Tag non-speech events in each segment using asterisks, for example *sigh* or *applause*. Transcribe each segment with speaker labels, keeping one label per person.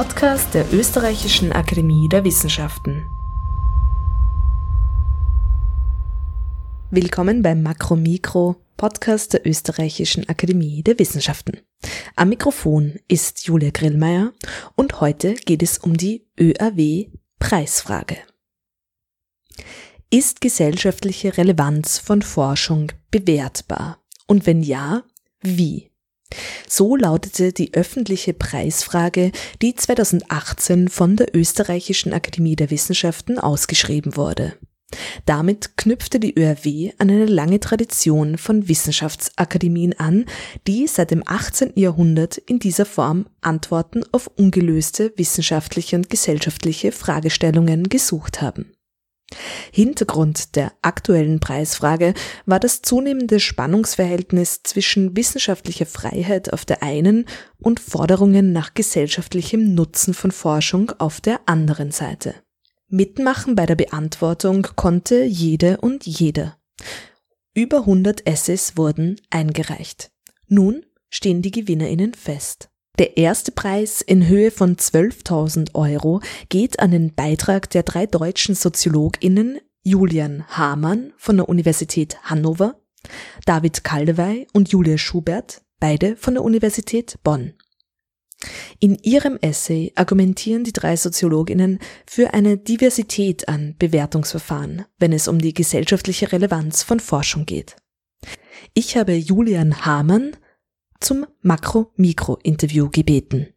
Speaker 1: Podcast der Österreichischen Akademie der Wissenschaften. Willkommen beim Makro-Mikro Podcast der Österreichischen Akademie der Wissenschaften. Am Mikrofon ist Julia Grillmeier und heute geht es um die ÖAW Preisfrage. Ist gesellschaftliche Relevanz von Forschung bewertbar? Und wenn ja, wie? So lautete die öffentliche Preisfrage, die 2018 von der Österreichischen Akademie der Wissenschaften ausgeschrieben wurde. Damit knüpfte die ÖRW an eine lange Tradition von Wissenschaftsakademien an, die seit dem 18. Jahrhundert in dieser Form Antworten auf ungelöste wissenschaftliche und gesellschaftliche Fragestellungen gesucht haben. Hintergrund der aktuellen Preisfrage war das zunehmende Spannungsverhältnis zwischen wissenschaftlicher Freiheit auf der einen und Forderungen nach gesellschaftlichem Nutzen von Forschung auf der anderen Seite. Mitmachen bei der Beantwortung konnte jede und jeder. Über 100 Essays wurden eingereicht. Nun stehen die Gewinnerinnen fest. Der erste Preis in Höhe von 12.000 Euro geht an den Beitrag der drei deutschen SoziologInnen Julian Hamann von der Universität Hannover, David Kaldewey und Julia Schubert, beide von der Universität Bonn. In ihrem Essay argumentieren die drei Soziologinnen für eine Diversität an Bewertungsverfahren, wenn es um die gesellschaftliche Relevanz von Forschung geht. Ich habe Julian Hamann zum Makro-Mikro-Interview gebeten.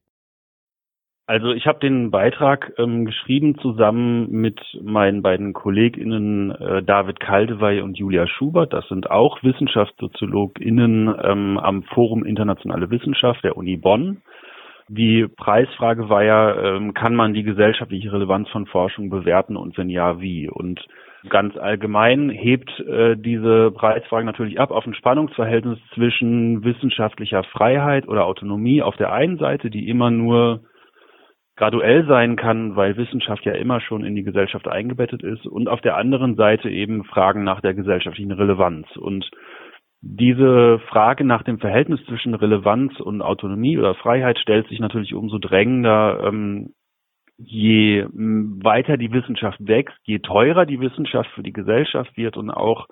Speaker 2: Also ich habe den Beitrag ähm, geschrieben zusammen mit meinen beiden KollegInnen äh, David Kaldewey und Julia Schubert. Das sind auch WissenschaftssoziologInnen ähm, am Forum Internationale Wissenschaft der Uni Bonn. Die Preisfrage war ja, ähm, kann man die gesellschaftliche Relevanz von Forschung bewerten und wenn ja, wie? Und Ganz allgemein hebt äh, diese Preisfrage natürlich ab auf ein Spannungsverhältnis zwischen wissenschaftlicher Freiheit oder Autonomie auf der einen Seite, die immer nur graduell sein kann, weil Wissenschaft ja immer schon in die Gesellschaft eingebettet ist, und auf der anderen Seite eben Fragen nach der gesellschaftlichen Relevanz. Und diese Frage nach dem Verhältnis zwischen Relevanz und Autonomie oder Freiheit stellt sich natürlich umso drängender, ähm, je weiter die Wissenschaft wächst, je teurer die Wissenschaft für die Gesellschaft wird und auch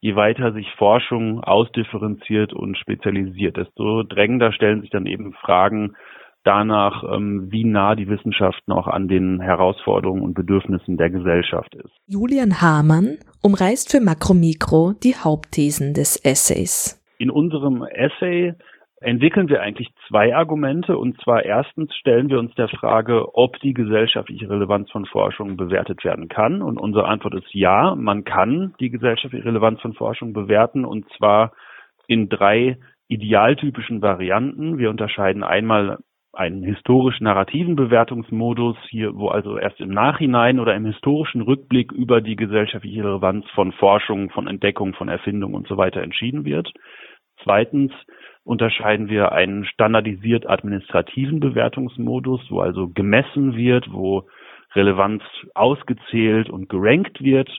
Speaker 2: je weiter sich Forschung ausdifferenziert und spezialisiert, desto drängender stellen sich dann eben Fragen danach, ähm, wie nah die Wissenschaft noch an den Herausforderungen und Bedürfnissen der Gesellschaft ist.
Speaker 1: Julian Hamann umreißt für Makromikro die Hauptthesen des Essays.
Speaker 2: In unserem Essay entwickeln wir eigentlich zwei Argumente. Und zwar erstens stellen wir uns der Frage, ob die gesellschaftliche Relevanz von Forschung bewertet werden kann. Und unsere Antwort ist ja, man kann die gesellschaftliche Relevanz von Forschung bewerten und zwar in drei idealtypischen Varianten. Wir unterscheiden einmal einen historisch-narrativen Bewertungsmodus, hier, wo also erst im Nachhinein oder im historischen Rückblick über die gesellschaftliche Relevanz von Forschung, von Entdeckung, von Erfindung und so weiter entschieden wird. Zweitens unterscheiden wir einen standardisiert administrativen Bewertungsmodus, wo also gemessen wird, wo Relevanz ausgezählt und gerankt wird.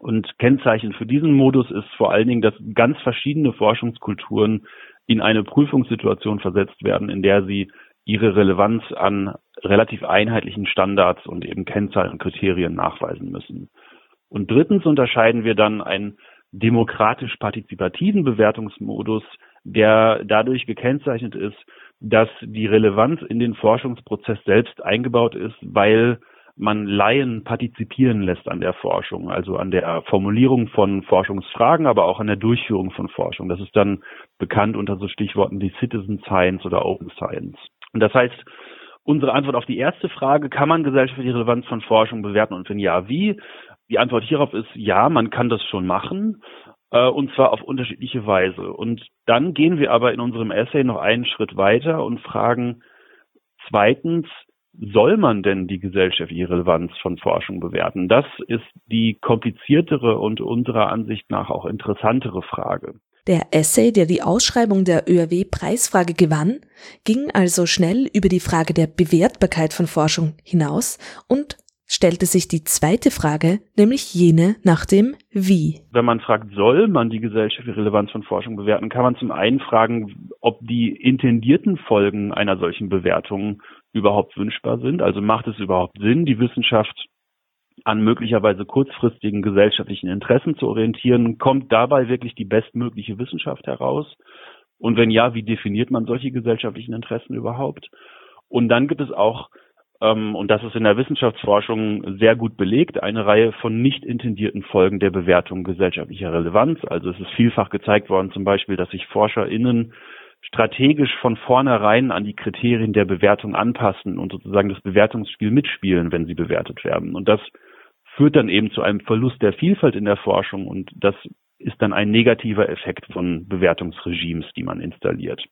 Speaker 2: Und Kennzeichen für diesen Modus ist vor allen Dingen, dass ganz verschiedene Forschungskulturen in eine Prüfungssituation versetzt werden, in der sie ihre Relevanz an relativ einheitlichen Standards und eben Kennzahlen und Kriterien nachweisen müssen. Und drittens unterscheiden wir dann einen demokratisch-partizipativen Bewertungsmodus, der dadurch gekennzeichnet ist, dass die Relevanz in den Forschungsprozess selbst eingebaut ist, weil man Laien partizipieren lässt an der Forschung, also an der Formulierung von Forschungsfragen, aber auch an der Durchführung von Forschung. Das ist dann bekannt unter so Stichworten wie Citizen Science oder Open Science. Und das heißt, unsere Antwort auf die erste Frage, kann man gesellschaftliche Relevanz von Forschung bewerten und wenn ja, wie? Die Antwort hierauf ist ja, man kann das schon machen und zwar auf unterschiedliche Weise. Und dann gehen wir aber in unserem Essay noch einen Schritt weiter und fragen zweitens, soll man denn die gesellschaftliche Relevanz von Forschung bewerten? Das ist die kompliziertere und unserer Ansicht nach auch interessantere Frage.
Speaker 1: Der Essay, der die Ausschreibung der ÖRW-Preisfrage gewann, ging also schnell über die Frage der Bewertbarkeit von Forschung hinaus und stellte sich die zweite Frage, nämlich jene nach dem Wie.
Speaker 2: Wenn man fragt, soll man die gesellschaftliche Relevanz von Forschung bewerten, kann man zum einen fragen, ob die intendierten Folgen einer solchen Bewertung überhaupt wünschbar sind. Also macht es überhaupt Sinn, die Wissenschaft an möglicherweise kurzfristigen gesellschaftlichen Interessen zu orientieren? Kommt dabei wirklich die bestmögliche Wissenschaft heraus? Und wenn ja, wie definiert man solche gesellschaftlichen Interessen überhaupt? Und dann gibt es auch, und das ist in der Wissenschaftsforschung sehr gut belegt, eine Reihe von nicht intendierten Folgen der Bewertung gesellschaftlicher Relevanz. Also es ist vielfach gezeigt worden, zum Beispiel, dass sich ForscherInnen strategisch von vornherein an die Kriterien der Bewertung anpassen und sozusagen das Bewertungsspiel mitspielen, wenn sie bewertet werden. Und das führt dann eben zu einem Verlust der Vielfalt in der Forschung und das ist dann ein negativer Effekt von Bewertungsregimes, die man installiert.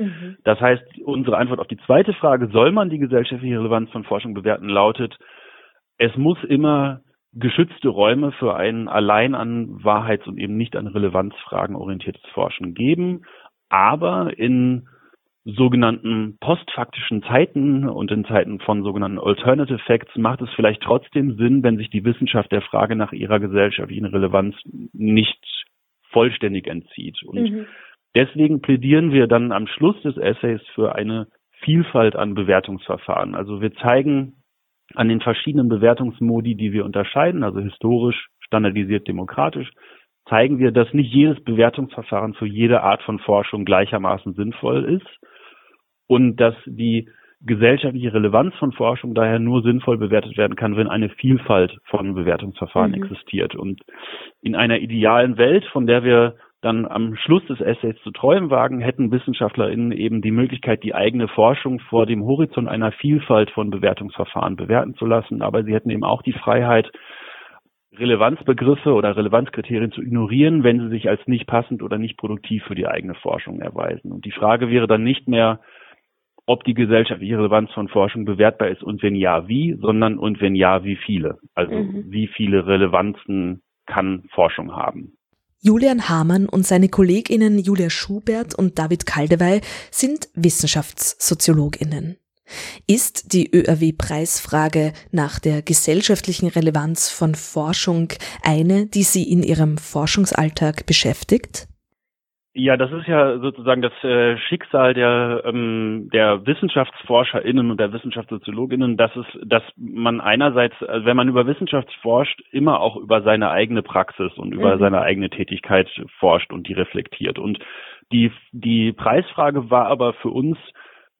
Speaker 2: Mhm. Das heißt, unsere Antwort auf die zweite Frage, soll man die gesellschaftliche Relevanz von Forschung bewerten, lautet, es muss immer geschützte Räume für ein allein an Wahrheits- und eben nicht an Relevanzfragen orientiertes Forschen geben aber in sogenannten postfaktischen Zeiten und in Zeiten von sogenannten Alternative Facts macht es vielleicht trotzdem Sinn, wenn sich die Wissenschaft der Frage nach ihrer gesellschaftlichen Relevanz nicht vollständig entzieht. Und mhm. Deswegen plädieren wir dann am Schluss des Essays für eine Vielfalt an Bewertungsverfahren. Also wir zeigen an den verschiedenen Bewertungsmodi, die wir unterscheiden, also historisch, standardisiert, demokratisch, zeigen wir, dass nicht jedes Bewertungsverfahren für jede Art von Forschung gleichermaßen sinnvoll ist und dass die gesellschaftliche Relevanz von Forschung daher nur sinnvoll bewertet werden kann, wenn eine Vielfalt von Bewertungsverfahren mhm. existiert. Und in einer idealen Welt, von der wir dann am Schluss des Essays zu träumen wagen, hätten WissenschaftlerInnen eben die Möglichkeit, die eigene Forschung vor dem Horizont einer Vielfalt von Bewertungsverfahren bewerten zu lassen. Aber sie hätten eben auch die Freiheit, Relevanzbegriffe oder Relevanzkriterien zu ignorieren, wenn sie sich als nicht passend oder nicht produktiv für die eigene Forschung erweisen. Und die Frage wäre dann nicht mehr, ob die gesellschaftliche Relevanz von Forschung bewertbar ist und wenn ja, wie, sondern und wenn ja, wie viele. Also mhm. wie viele Relevanzen kann Forschung haben.
Speaker 1: Julian Hamann und seine Kolleginnen Julia Schubert und David Kaldewey sind Wissenschaftssoziologinnen. Ist die ÖRW-Preisfrage nach der gesellschaftlichen Relevanz von Forschung eine, die Sie in Ihrem Forschungsalltag beschäftigt?
Speaker 2: Ja, das ist ja sozusagen das äh, Schicksal der, ähm, der WissenschaftsforscherInnen und der WissenschaftssoziologInnen, dass es, dass man einerseits, also wenn man über Wissenschaft forscht, immer auch über seine eigene Praxis und über mhm. seine eigene Tätigkeit forscht und die reflektiert. Und die, die Preisfrage war aber für uns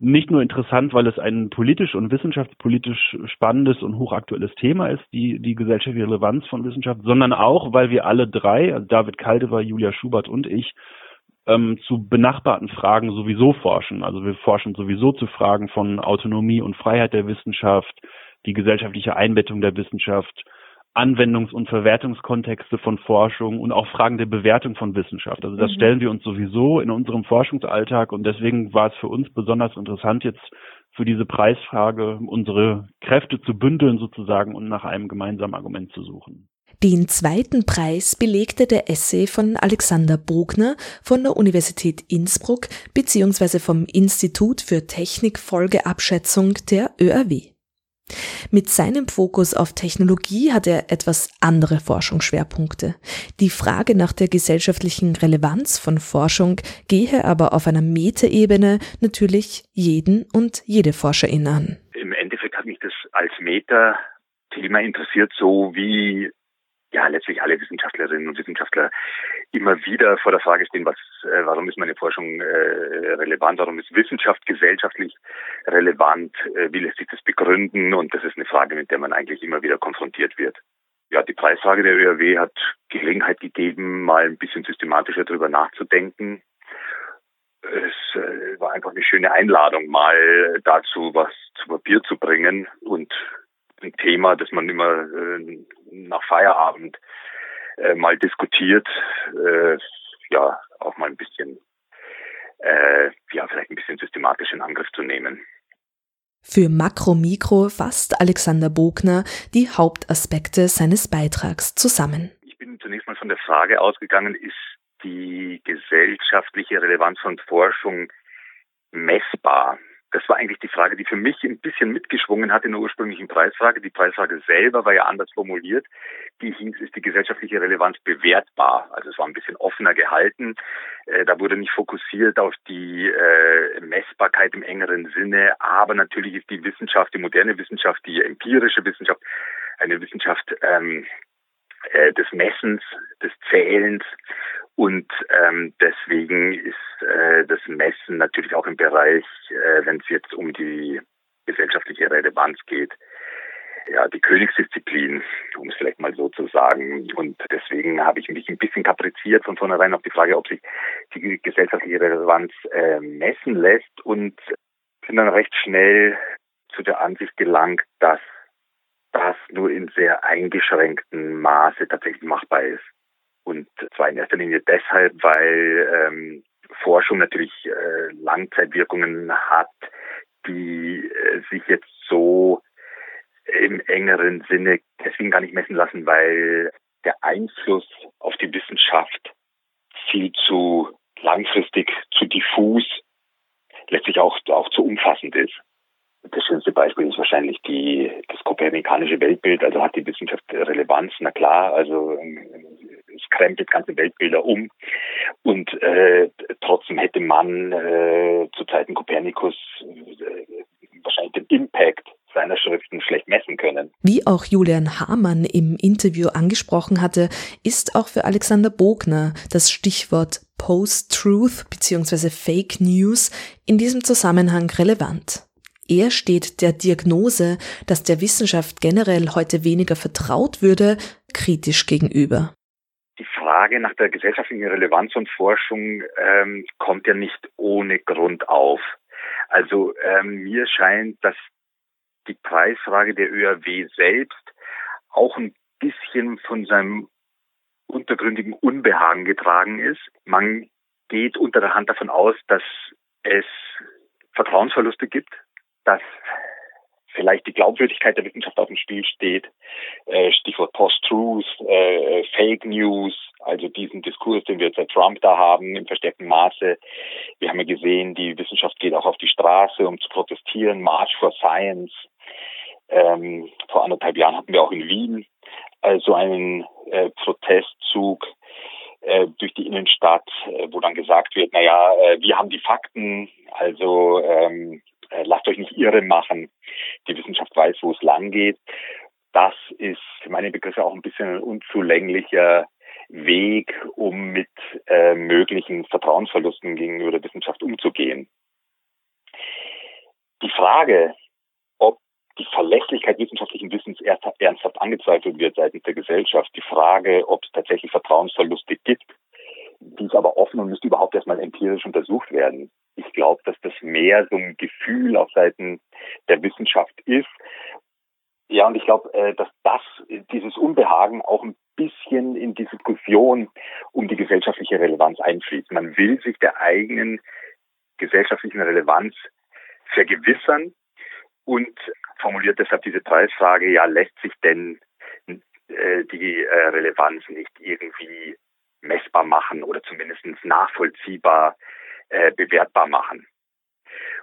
Speaker 2: nicht nur interessant, weil es ein politisch und wissenschaftspolitisch spannendes und hochaktuelles Thema ist, die, die gesellschaftliche Relevanz von Wissenschaft, sondern auch, weil wir alle drei, also David Kaldewer, Julia Schubert und ich, ähm, zu benachbarten Fragen sowieso forschen. Also wir forschen sowieso zu Fragen von Autonomie und Freiheit der Wissenschaft, die gesellschaftliche Einbettung der Wissenschaft, Anwendungs- und Verwertungskontexte von Forschung und auch Fragen der Bewertung von Wissenschaft. Also das mhm. stellen wir uns sowieso in unserem Forschungsalltag und deswegen war es für uns besonders interessant, jetzt für diese Preisfrage unsere Kräfte zu bündeln sozusagen und nach einem gemeinsamen Argument zu suchen.
Speaker 1: Den zweiten Preis belegte der Essay von Alexander Bogner von der Universität Innsbruck bzw. vom Institut für Technikfolgeabschätzung der ÖRW. Mit seinem Fokus auf Technologie hat er etwas andere Forschungsschwerpunkte. Die Frage nach der gesellschaftlichen Relevanz von Forschung gehe aber auf einer Metaebene natürlich jeden und jede Forscherin an.
Speaker 3: Im Endeffekt hat mich das als Meta-Thema interessiert, so wie ja letztlich alle Wissenschaftlerinnen und Wissenschaftler immer wieder vor der Frage stehen, was, äh, warum ist meine Forschung äh, relevant, warum ist Wissenschaft gesellschaftlich relevant, äh, wie lässt sich das begründen und das ist eine Frage, mit der man eigentlich immer wieder konfrontiert wird. Ja, die Preisfrage der ÖRW hat Gelegenheit gegeben, mal ein bisschen systematischer darüber nachzudenken. Es äh, war einfach eine schöne Einladung, mal dazu was zu Papier zu bringen und ein Thema, das man immer äh, nach Feierabend äh, mal diskutiert, äh, ja, auch mal ein bisschen, äh, ja, vielleicht ein bisschen systematisch in Angriff zu nehmen.
Speaker 1: Für Makro-Mikro fasst Alexander Bogner die Hauptaspekte seines Beitrags zusammen.
Speaker 3: Ich bin zunächst mal von der Frage ausgegangen, ist die gesellschaftliche Relevanz von Forschung messbar? Das war eigentlich die Frage, die für mich ein bisschen mitgeschwungen hat in der ursprünglichen Preisfrage. Die Preisfrage selber war ja anders formuliert. Die hieß, ist die gesellschaftliche Relevanz bewertbar? Also es war ein bisschen offener gehalten. Äh, da wurde nicht fokussiert auf die äh, Messbarkeit im engeren Sinne. Aber natürlich ist die Wissenschaft, die moderne Wissenschaft, die empirische Wissenschaft, eine Wissenschaft ähm, äh, des Messens, des Zählens. Und ähm, deswegen ist äh, das Messen natürlich auch im Bereich, äh, wenn es jetzt um die gesellschaftliche Relevanz geht, ja, die Königsdisziplin, um es vielleicht mal so zu sagen. Und deswegen habe ich mich ein bisschen kapriziert von vornherein auf die Frage, ob sich die gesellschaftliche Relevanz äh, messen lässt und bin dann recht schnell zu der Ansicht gelangt, dass das nur in sehr eingeschränktem Maße tatsächlich machbar ist. Und zwar in erster Linie deshalb, weil ähm, Forschung natürlich äh, Langzeitwirkungen hat, die äh, sich jetzt so im engeren Sinne deswegen gar nicht messen lassen, weil der Einfluss auf die Wissenschaft viel zu langfristig, zu diffus, letztlich auch, auch zu umfassend ist. Das schönste Beispiel ist wahrscheinlich die, das kopernikanische Weltbild. Also hat die Wissenschaft Relevanz? Na klar, also es krempelt ganze Weltbilder um. Und äh, trotzdem hätte man äh, zu Zeiten Kopernikus äh, wahrscheinlich den Impact seiner Schriften schlecht messen können.
Speaker 1: Wie auch Julian Hamann im Interview angesprochen hatte, ist auch für Alexander Bogner das Stichwort Post-Truth bzw. Fake News in diesem Zusammenhang relevant. Er steht der Diagnose, dass der Wissenschaft generell heute weniger vertraut würde, kritisch gegenüber.
Speaker 3: Die Frage nach der gesellschaftlichen Relevanz und Forschung ähm, kommt ja nicht ohne Grund auf. Also ähm, mir scheint, dass die Preisfrage der ÖRW selbst auch ein bisschen von seinem untergründigen Unbehagen getragen ist. Man geht unter der Hand davon aus, dass es Vertrauensverluste gibt, dass vielleicht die Glaubwürdigkeit der Wissenschaft auf dem Spiel steht. Äh, Stichwort Post-Truth, äh, Fake News, also diesen Diskurs, den wir jetzt seit Trump da haben, im verstärkten Maße. Wir haben ja gesehen, die Wissenschaft geht auch auf die Straße, um zu protestieren, March for Science. Ähm, vor anderthalb Jahren hatten wir auch in Wien also einen äh, Protestzug äh, durch die Innenstadt, äh, wo dann gesagt wird, naja, äh, wir haben die Fakten, also ähm, äh, lasst euch nicht irre machen. Die Wissenschaft weiß, wo es lang geht. Das ist für meine Begriffe auch ein bisschen ein unzulänglicher Weg, um mit äh, möglichen Vertrauensverlusten gegenüber der Wissenschaft umzugehen. Die Frage, ob die Verlässlichkeit wissenschaftlichen Wissens ernsthaft angezweifelt wird seitens der Gesellschaft, die Frage, ob es tatsächlich Vertrauensverluste gibt, die ist aber offen und müsste überhaupt erstmal empirisch untersucht werden. Ich glaube, dass das mehr so ein Gefühl auf Seiten der Wissenschaft ist. Ja, und ich glaube, äh, dass das, dieses Unbehagen auch ein bisschen in die Diskussion um die gesellschaftliche Relevanz einfließt. Man will sich der eigenen gesellschaftlichen Relevanz vergewissern und formuliert deshalb diese Preisfrage, ja, lässt sich denn äh, die äh, Relevanz nicht irgendwie messbar machen oder zumindest nachvollziehbar äh, bewertbar machen.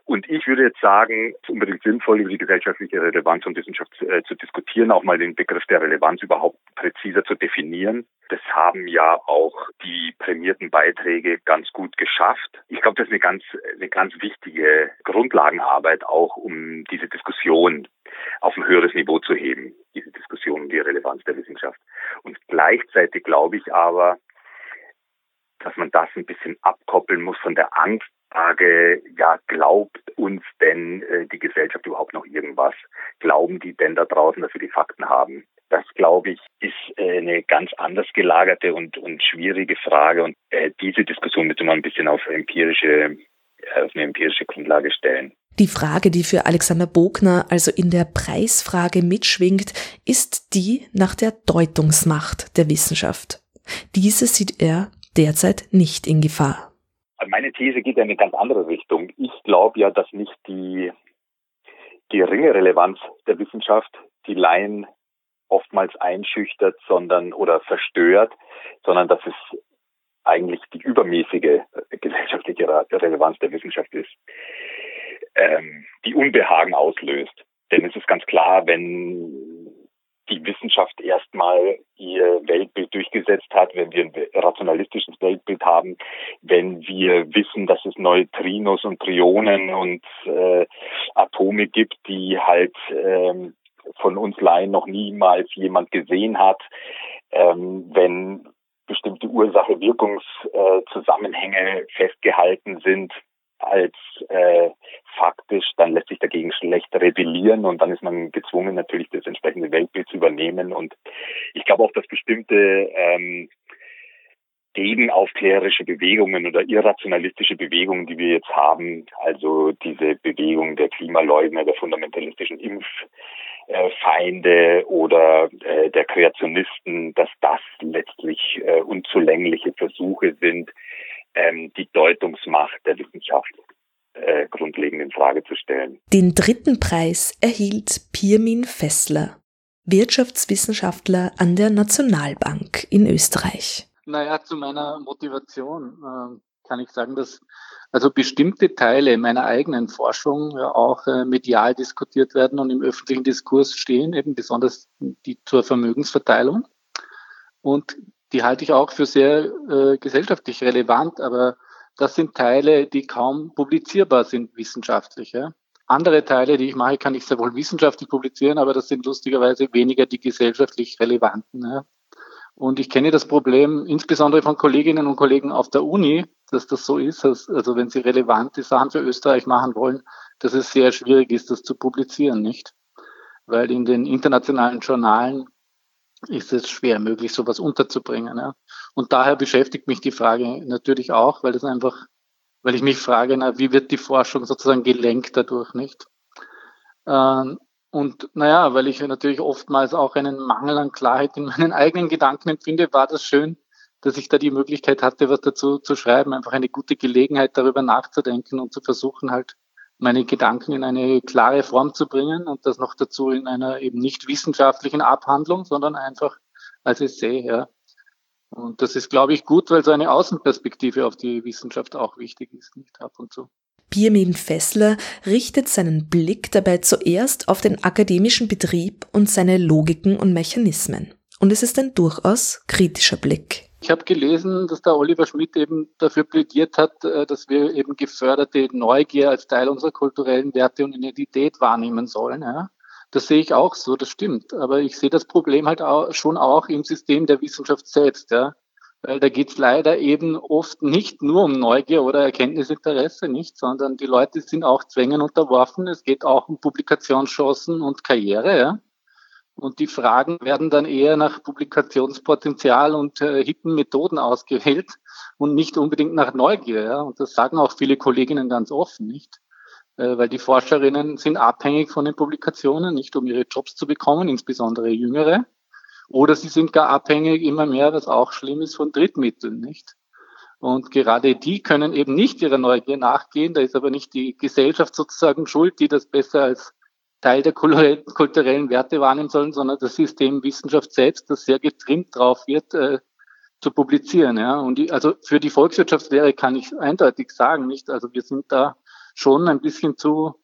Speaker 3: Und ich würde jetzt sagen, es ist unbedingt sinnvoll, über die gesellschaftliche Relevanz und Wissenschaft äh, zu diskutieren, auch mal den Begriff der Relevanz überhaupt präziser zu definieren. Das haben ja auch die prämierten Beiträge ganz gut geschafft. Ich glaube, das ist eine ganz, eine ganz wichtige Grundlagenarbeit auch, um diese Diskussion auf ein höheres Niveau zu heben, diese Diskussion um die Relevanz der Wissenschaft. Und gleichzeitig glaube ich aber, dass man das ein bisschen abkoppeln muss von der Angstfrage, ja, glaubt uns denn äh, die Gesellschaft überhaupt noch irgendwas? Glauben die denn da draußen, dass wir die Fakten haben? Das, glaube ich, ist äh, eine ganz anders gelagerte und, und schwierige Frage. Und äh, diese Diskussion müsste man ein bisschen auf empirische, äh, auf eine empirische Grundlage stellen.
Speaker 1: Die Frage, die für Alexander Bogner also in der Preisfrage mitschwingt, ist die nach der Deutungsmacht der Wissenschaft. Diese sieht er derzeit nicht in Gefahr.
Speaker 3: Meine These geht in eine ganz andere Richtung. Ich glaube ja, dass nicht die geringe Relevanz der Wissenschaft die Laien oftmals einschüchtert, sondern oder verstört, sondern dass es eigentlich die übermäßige gesellschaftliche Relevanz der Wissenschaft ist. ähm, die Unbehagen auslöst. Denn es ist ganz klar, wenn die Wissenschaft erstmal ihr Weltbild durchgesetzt hat, wenn wir ein rationalistisches Weltbild haben, wenn wir wissen, dass es Neutrinos und Trionen und äh, Atome gibt, die halt ähm, von uns Laien noch niemals jemand gesehen hat, ähm, wenn bestimmte Ursache-Wirkungszusammenhänge äh, festgehalten sind, als äh, faktisch, dann lässt sich dagegen schlecht rebellieren und dann ist man gezwungen, natürlich das entsprechende Weltbild zu übernehmen. Und ich glaube auch, dass bestimmte ähm, gegenaufklärerische Bewegungen oder irrationalistische Bewegungen, die wir jetzt haben, also diese Bewegung der Klimaleugner, der fundamentalistischen Impffeinde oder äh, der Kreationisten, dass das letztlich äh, unzulängliche Versuche sind, ähm, die Deutungsmacht der Wissenschaft äh, grundlegend in Frage zu stellen.
Speaker 1: Den dritten Preis erhielt Pirmin Fessler, Wirtschaftswissenschaftler an der Nationalbank in Österreich.
Speaker 4: Naja, zu meiner Motivation äh, kann ich sagen, dass also bestimmte Teile meiner eigenen Forschung ja auch äh, medial diskutiert werden und im öffentlichen Diskurs stehen, eben besonders die zur Vermögensverteilung. Und die halte ich auch für sehr äh, gesellschaftlich relevant, aber das sind Teile, die kaum publizierbar sind wissenschaftlich. Ja. Andere Teile, die ich mache, kann ich sehr wohl wissenschaftlich publizieren, aber das sind lustigerweise weniger die gesellschaftlich relevanten. Ja. Und ich kenne das Problem insbesondere von Kolleginnen und Kollegen auf der Uni, dass das so ist, dass, also wenn sie relevante Sachen für Österreich machen wollen, dass es sehr schwierig ist, das zu publizieren, nicht? Weil in den internationalen Journalen ist es schwer möglich, sowas unterzubringen. Ja. Und daher beschäftigt mich die Frage natürlich auch, weil das einfach, weil ich mich frage, na, wie wird die Forschung sozusagen gelenkt dadurch, nicht? Ähm, und naja, weil ich natürlich oftmals auch einen Mangel an Klarheit in *laughs* meinen eigenen Gedanken empfinde, war das schön, dass ich da die Möglichkeit hatte, was dazu zu schreiben, einfach eine gute Gelegenheit darüber nachzudenken und zu versuchen, halt meine Gedanken in eine klare Form zu bringen und das noch dazu in einer eben nicht wissenschaftlichen Abhandlung, sondern einfach als Essay, ja. Und das ist, glaube ich, gut, weil so eine Außenperspektive auf die Wissenschaft auch wichtig ist, nicht ab und zu.
Speaker 1: Pirmin Fessler richtet seinen Blick dabei zuerst auf den akademischen Betrieb und seine Logiken und Mechanismen. Und es ist ein durchaus kritischer Blick.
Speaker 4: Ich habe gelesen, dass der Oliver Schmidt eben dafür plädiert hat, äh, dass wir eben geförderte Neugier als Teil unserer kulturellen Werte und Identität wahrnehmen sollen. Ja. Das sehe ich auch so, das stimmt. Aber ich sehe das Problem halt auch, schon auch im System der Wissenschaft selbst. Ja. Weil da geht es leider eben oft nicht nur um Neugier oder Erkenntnisinteresse, nicht, sondern die Leute sind auch Zwängen unterworfen. Es geht auch um Publikationschancen und Karriere. Ja. Und die Fragen werden dann eher nach Publikationspotenzial und äh, hippen Methoden ausgewählt und nicht unbedingt nach Neugier. Ja? Und das sagen auch viele Kolleginnen ganz offen, nicht? Äh, weil die Forscherinnen sind abhängig von den Publikationen, nicht um ihre Jobs zu bekommen, insbesondere jüngere. Oder sie sind gar abhängig immer mehr, was auch schlimm ist, von Drittmitteln, nicht? Und gerade die können eben nicht ihrer Neugier nachgehen. Da ist aber nicht die Gesellschaft sozusagen schuld, die das besser als Teil der kulturellen Werte wahrnehmen sollen, sondern das System Wissenschaft selbst, das sehr getrimmt drauf wird, äh, zu publizieren. Ja. Und die, also für die Volkswirtschaftslehre kann ich eindeutig sagen, nicht? Also wir sind da schon ein bisschen zu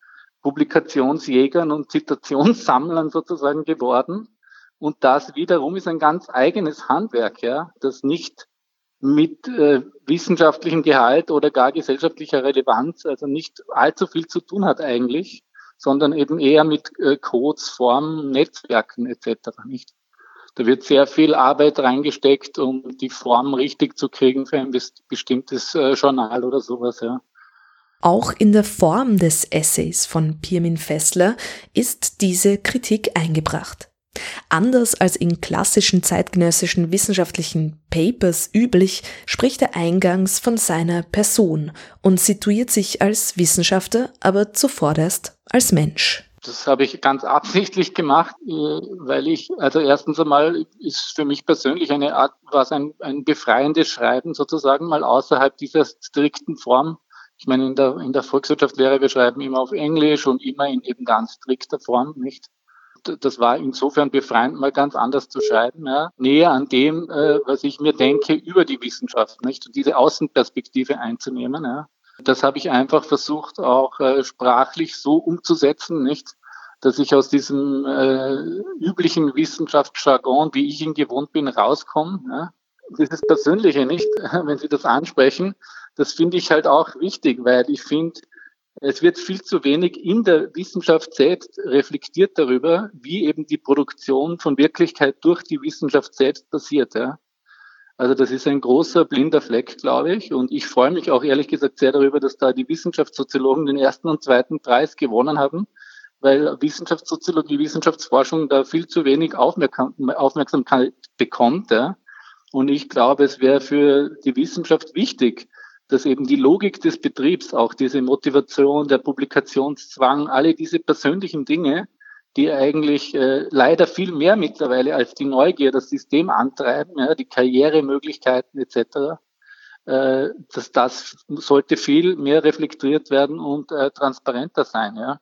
Speaker 4: Publikationsjägern und Zitationssammlern sozusagen geworden. Und das wiederum ist ein ganz eigenes Handwerk, ja, das nicht mit äh, wissenschaftlichem Gehalt oder gar gesellschaftlicher Relevanz, also nicht allzu viel zu tun hat eigentlich sondern eben eher mit äh, Codes, Formen, Netzwerken etc. Nicht? Da wird sehr viel Arbeit reingesteckt, um die Form richtig zu kriegen für ein bestimmtes äh, Journal oder sowas, ja.
Speaker 1: Auch in der Form des Essays von Pirmin Fessler ist diese Kritik eingebracht. Anders als in klassischen zeitgenössischen wissenschaftlichen Papers üblich, spricht er eingangs von seiner Person und situiert sich als Wissenschaftler, aber zuvorderst als Mensch.
Speaker 4: Das habe ich ganz absichtlich gemacht, äh, weil ich, also erstens einmal ist für mich persönlich eine Art, was ein, ein befreiendes Schreiben sozusagen mal außerhalb dieser strikten Form. Ich meine, in der, in der Volkswirtschaftslehre, wir schreiben immer auf Englisch und immer in eben ganz strikter Form, nicht? das war insofern befreiend, mal ganz anders zu schreiben, ja, näher an dem, äh, was ich mir denke über die Wissenschaft, nicht? Und diese Außenperspektive einzunehmen, ja. Das habe ich einfach versucht, auch äh, sprachlich so umzusetzen, nicht? Dass ich aus diesem äh, üblichen Wissenschaftsjargon, wie ich ihn gewohnt bin, rauskomme. Ja? Dieses Persönliche nicht, *laughs* wenn Sie das ansprechen, das finde ich halt auch wichtig, weil ich finde, es wird viel zu wenig in der Wissenschaft selbst reflektiert darüber, wie eben die Produktion von Wirklichkeit durch die Wissenschaft selbst passiert. Ja. Also das ist ein großer blinder Fleck, glaube ich. Und ich freue mich auch ehrlich gesagt sehr darüber, dass da die Wissenschaftssoziologen den ersten und zweiten Preis gewonnen haben, weil Wissenschaftssoziologie, Wissenschaftsforschung da viel zu wenig Aufmerksamkeit bekommt. Ja. Und ich glaube, es wäre für die Wissenschaft wichtig, dass eben die Logik des Betriebs, auch diese Motivation, der Publikationszwang, alle diese persönlichen Dinge, die eigentlich äh, leider viel mehr mittlerweile als die Neugier das System antreiben, ja, die Karrieremöglichkeiten etc., äh, dass das sollte viel mehr reflektiert werden und äh, transparenter sein. Ja.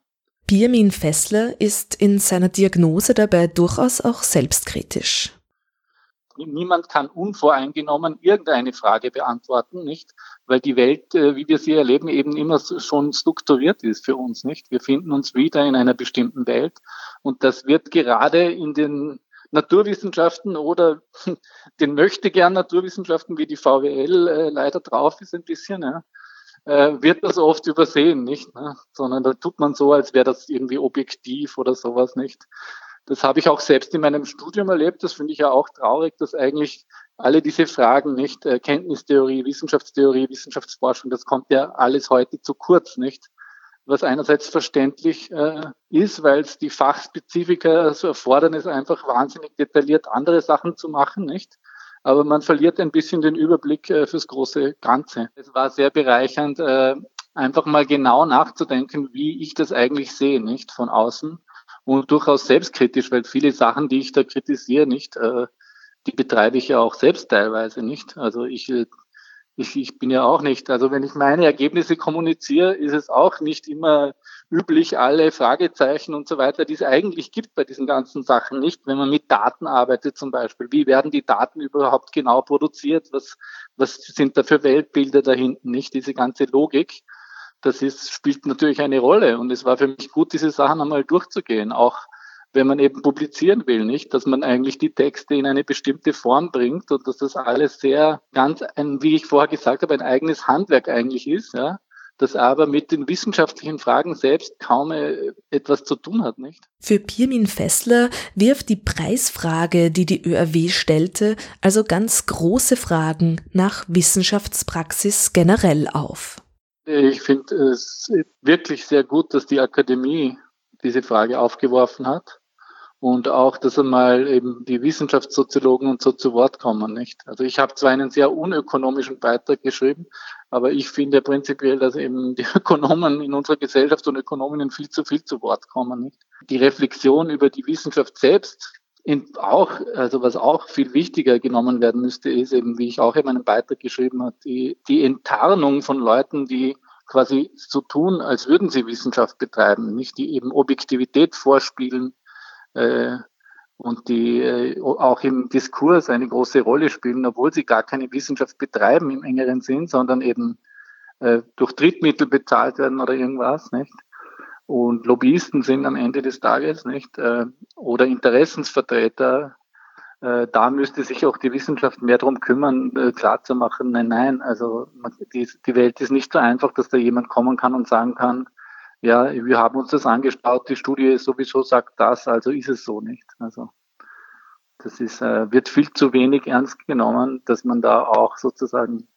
Speaker 1: Birmin Fessler ist in seiner Diagnose dabei durchaus auch selbstkritisch
Speaker 4: niemand kann unvoreingenommen irgendeine Frage beantworten, nicht? Weil die Welt, äh, wie wir sie erleben, eben immer schon strukturiert ist für uns, nicht? Wir finden uns wieder in einer bestimmten Welt und das wird gerade in den Naturwissenschaften oder *laughs* den möchte gern Naturwissenschaften wie die VWL äh, leider drauf ist ein bisschen, ja, äh, wird das oft übersehen, nicht? Ne? Sondern da tut man so, als wäre das irgendwie objektiv oder sowas, nicht? Das habe ich auch selbst in meinem Studium erlebt. Das finde ich ja auch traurig, dass eigentlich alle diese Fragen, nicht äh, Kenntnistheorie, Wissenschaftstheorie, Wissenschaftsforschung, das kommt ja alles heute zu kurz, nicht? Was einerseits verständlich äh, ist, weil es die Fachspezifika so erfordern, ist einfach wahnsinnig detailliert andere Sachen zu machen, nicht? Aber man verliert ein bisschen den Überblick äh, fürs große Ganze. Es war sehr bereichernd, äh, einfach mal genau nachzudenken, wie ich das eigentlich sehe, nicht von außen und durchaus selbstkritisch, weil viele Sachen, die ich da kritisiere, nicht, äh, die betreibe ich ja auch selbst teilweise nicht. Also ich, äh, ich, ich bin ja auch nicht, also wenn ich meine Ergebnisse kommuniziere, ist es auch nicht immer üblich, alle Fragezeichen und so weiter, die es eigentlich gibt bei diesen ganzen Sachen nicht, wenn man mit Daten arbeitet zum Beispiel. Wie werden die Daten überhaupt genau produziert? Was, was sind da für Weltbilder dahinten, nicht? Diese ganze Logik das ist, spielt natürlich eine Rolle. Und es war für mich gut, diese Sachen einmal durchzugehen, auch wenn man eben publizieren will, nicht, dass man eigentlich die Texte in eine bestimmte Form bringt und dass das alles sehr ganz, ein, wie ich vorher gesagt habe, ein eigenes Handwerk eigentlich ist, ja, das aber mit den wissenschaftlichen Fragen selbst kaum äh, etwas zu tun hat, nicht?
Speaker 1: Für Pirmin Fessler wirft die Preisfrage, die die ÖRW stellte, also ganz große Fragen nach Wissenschaftspraxis generell auf.
Speaker 4: Ich finde es wirklich sehr gut, dass die Akademie diese Frage aufgeworfen hat und auch, dass einmal eben die Wissenschaftssoziologen und so zu Wort kommen, nicht? Also ich habe zwar einen sehr unökonomischen Beitrag geschrieben, aber ich finde prinzipiell, dass eben die *laughs* Ökonomen in unserer Gesellschaft und Ökonominnen viel zu viel zu Wort kommen, nicht? Die Reflexion über die Wissenschaft selbst in, auch, also was auch viel wichtiger genommen werden müsste, ist eben, wie ich auch in meinem Beitrag geschrieben habe, die, die Enttarnung von Leuten, die quasi so tun, als würden sie Wissenschaft betreiben, nicht die eben Objektivität vorspielen äh, und die äh, auch im Diskurs eine große Rolle spielen, obwohl sie gar keine Wissenschaft betreiben im engeren Sinn, sondern eben äh, durch Drittmittel bezahlt werden oder irgendwas, nicht? Und Lobbyisten sind am Ende des Tages, nicht? Äh, oder Interessensvertreter, äh, da müsste sich auch die Wissenschaft mehr darum kümmern, äh, klarzumachen, nein, nein, also die, Welt ist nicht so einfach, dass da jemand kommen kann und sagen kann, ja, wir haben uns das angeschaut, die Studie sowieso sagt das, also ist es so nicht. Also das ist, wird viel zu wenig ernst genommen, dass man da auch sozusagen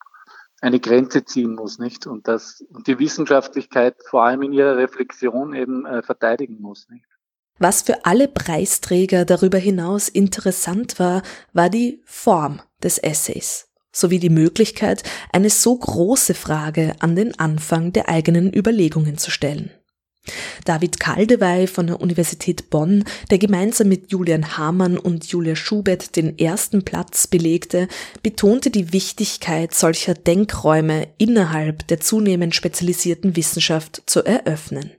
Speaker 4: eine Grenze ziehen muss, nicht? Und das und die Wissenschaftlichkeit vor allem in ihrer Reflexion eben äh, verteidigen muss, nicht?
Speaker 1: Was für alle Preisträger darüber hinaus interessant war, war die Form des Essays sowie die Möglichkeit, eine so große Frage an den Anfang der eigenen Überlegungen zu stellen. David Kaldewey von der Universität Bonn, der gemeinsam mit Julian Hamann und Julia Schubert den ersten Platz belegte, betonte die Wichtigkeit solcher Denkräume innerhalb der zunehmend spezialisierten Wissenschaft zu eröffnen.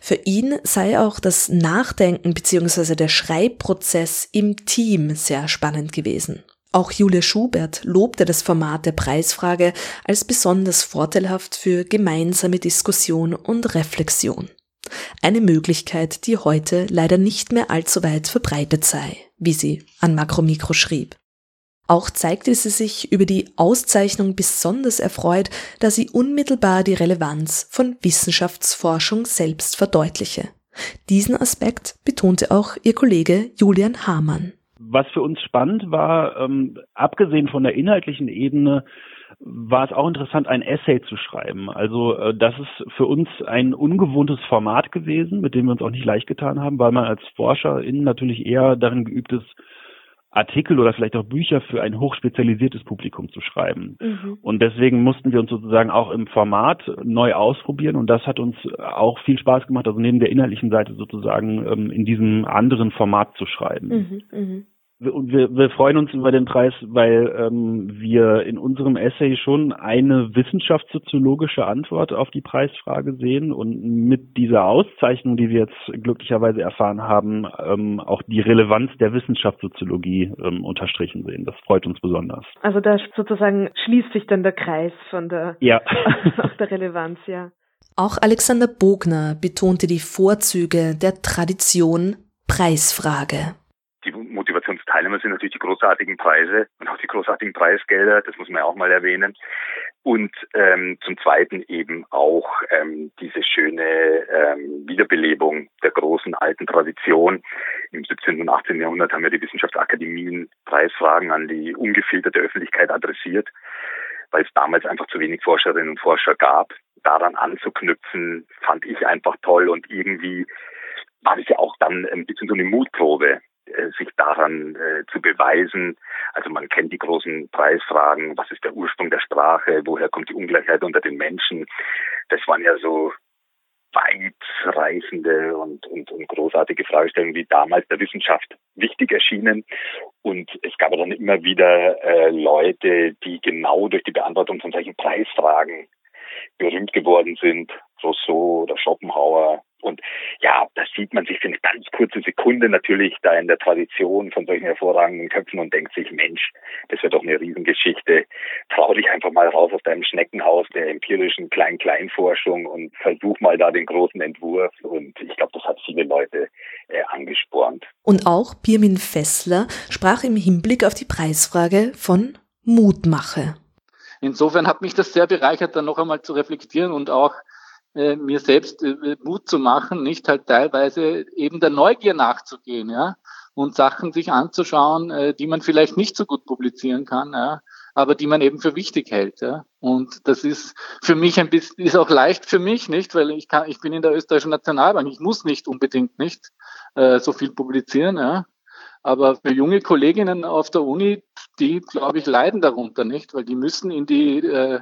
Speaker 1: Für ihn sei auch das Nachdenken bzw. der Schreibprozess im Team sehr spannend gewesen. Auch Julia Schubert lobte das Format der Preisfrage als besonders vorteilhaft für gemeinsame Diskussion und Reflexion. Eine Möglichkeit, die heute leider nicht mehr allzu weit verbreitet sei, wie sie an Makromikro schrieb. Auch zeigte sie sich über die Auszeichnung besonders erfreut, da sie unmittelbar die Relevanz von Wissenschaftsforschung selbst verdeutliche. Diesen Aspekt betonte auch ihr Kollege Julian Hamann.
Speaker 2: Was für uns spannend war, ähm, abgesehen von der inhaltlichen Ebene, war es auch interessant, ein Essay zu schreiben. Also äh, das ist für uns ein ungewohntes Format gewesen, mit dem wir uns auch nicht leicht getan haben, weil man als ForscherInnen natürlich eher darin geübt ist, Artikel oder vielleicht auch Bücher für ein hochspezialisiertes Publikum zu schreiben. Mhm. Und deswegen mussten wir uns sozusagen auch im Format neu ausprobieren und das hat uns auch viel Spaß gemacht, also neben der inhaltlichen Seite sozusagen ähm, in diesem anderen Format zu schreiben. Mhm, mh. Und wir, wir freuen uns über den Preis, weil ähm, wir in unserem Essay schon eine wissenschaftssoziologische Antwort auf die Preisfrage sehen und mit dieser Auszeichnung, die wir jetzt glücklicherweise erfahren haben, ähm, auch die Relevanz der Wissenschaftssoziologie ähm, unterstrichen sehen. Das freut uns besonders.
Speaker 1: Also da sozusagen schließt sich dann der Kreis von der, ja. *laughs* auf der Relevanz, ja. Auch Alexander Bogner betonte die Vorzüge der Tradition Preisfrage
Speaker 3: Motivationsteilnehmer sind natürlich die großartigen Preise und auch die großartigen Preisgelder, das muss man ja auch mal erwähnen. Und ähm, zum Zweiten eben auch ähm, diese schöne ähm, Wiederbelebung der großen alten Tradition. Im 17. und 18. Jahrhundert haben ja die Wissenschaftsakademien Preisfragen an die ungefilterte Öffentlichkeit adressiert, weil es damals einfach zu wenig Forscherinnen und Forscher gab. Daran anzuknüpfen, fand ich einfach toll und irgendwie war das ja auch dann ein bisschen so eine Mutprobe sich daran äh, zu beweisen. Also man kennt die großen Preisfragen, was ist der Ursprung der Sprache, woher kommt die Ungleichheit unter den Menschen. Das waren ja so weitreichende und, und, und großartige Fragestellungen, die damals der Wissenschaft wichtig erschienen. Und es gab dann immer wieder äh, Leute, die genau durch die Beantwortung von solchen Preisfragen berühmt geworden sind. Rousseau oder Schopenhauer, und ja, das sieht man sich für eine ganz kurze Sekunde natürlich da in der Tradition von solchen hervorragenden Köpfen und denkt sich, Mensch, das wird doch eine Riesengeschichte. Trau dich einfach mal raus aus deinem Schneckenhaus der empirischen Klein-Klein-Forschung und versuch mal da den großen Entwurf. Und ich glaube, das hat viele Leute äh, angespornt.
Speaker 1: Und auch Pirmin Fessler sprach im Hinblick auf die Preisfrage von Mutmache.
Speaker 4: Insofern hat mich das sehr bereichert, dann noch einmal zu reflektieren und auch äh, mir selbst äh, Mut zu machen, nicht halt teilweise eben der Neugier nachzugehen, ja, und Sachen sich anzuschauen, äh, die man vielleicht nicht so gut publizieren kann, ja, aber die man eben für wichtig hält, ja. Und das ist für mich ein bisschen, ist auch leicht für mich, nicht, weil ich kann, ich bin in der österreichischen Nationalbank, ich muss nicht unbedingt nicht äh, so viel publizieren, ja. Aber für junge Kolleginnen auf der Uni, die, glaube ich, leiden darunter nicht, weil die müssen in die äh,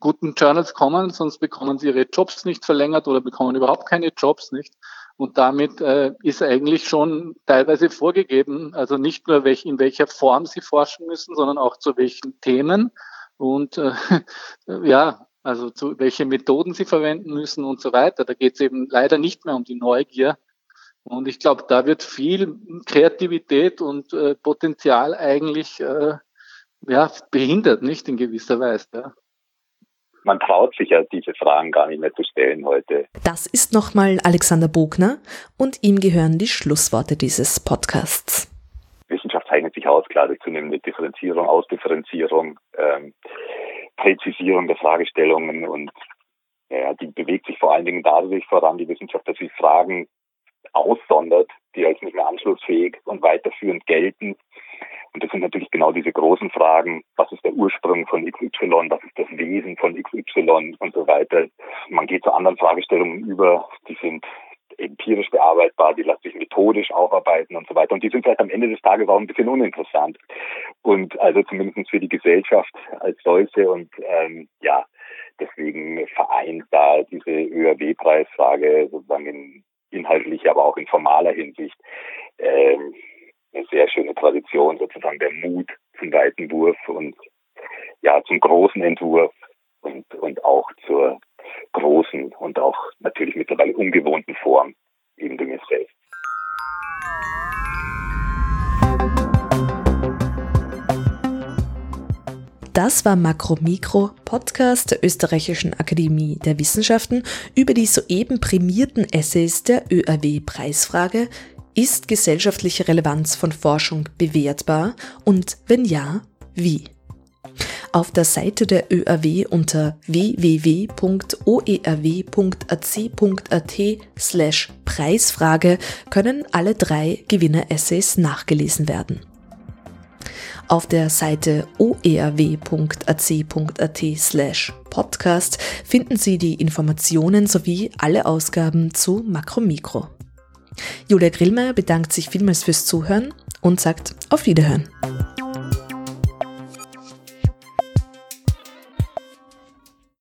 Speaker 4: guten Journals kommen, sonst bekommen sie ihre Jobs nicht verlängert oder bekommen überhaupt keine Jobs nicht. Und damit äh, ist eigentlich schon teilweise vorgegeben, also nicht nur welch, in welcher Form sie forschen müssen, sondern auch zu welchen Themen und äh, *laughs* ja, also zu welche Methoden sie verwenden müssen und so weiter. Da geht es eben leider nicht mehr um die Neugier. Und ich glaube, da wird viel Kreativität und äh, Potenzial eigentlich äh, ja, behindert, nicht in gewisser Weise. Ja
Speaker 3: man traut sich ja diese Fragen gar nicht mehr zu stellen heute.
Speaker 1: Das ist nochmal Alexander Bogner und ihm gehören die Schlussworte dieses Podcasts.
Speaker 3: Wissenschaft zeichnet sich aus, klar, durch zunehmende Differenzierung, Ausdifferenzierung, ähm, Präzisierung der Fragestellungen und ja, die bewegt sich vor allen Dingen dadurch voran, die Wissenschaft, dass sie Fragen aussondert, die als nicht mehr anschlussfähig und weiterführend gelten und das sind natürlich genau diese großen Fragen, was ist der Ursprung von XY, was ist das Wesen von XY und so weiter. Man geht zu anderen Fragestellungen über, die sind empirisch bearbeitbar, die lassen sich methodisch aufarbeiten und so weiter. Und die sind vielleicht am Ende des Tages auch ein bisschen uninteressant. Und also zumindest für die Gesellschaft als solche. Und ähm, ja, deswegen vereint da diese ÖRW-Preisfrage sozusagen in inhaltlicher, aber auch in formaler Hinsicht ähm, eine sehr schöne Tradition, sozusagen der Mut zum weiten Wurf und ja, zum großen Entwurf und, und auch zur großen und auch natürlich mittlerweile ungewohnten Form eben dem selbst.
Speaker 1: Das war Makromikro, Podcast der Österreichischen Akademie der Wissenschaften über die soeben prämierten Essays der ÖRW-Preisfrage Ist gesellschaftliche Relevanz von Forschung bewertbar und wenn ja, wie? Auf der Seite der ÖRW unter www.oerw.ac.at slash Preisfrage können alle drei Gewinner-Essays nachgelesen werden. Auf der Seite oerw.ac.at slash podcast finden Sie die Informationen sowie alle Ausgaben zu Makromikro. Julia Grillmeier bedankt sich vielmals fürs Zuhören und sagt auf Wiederhören.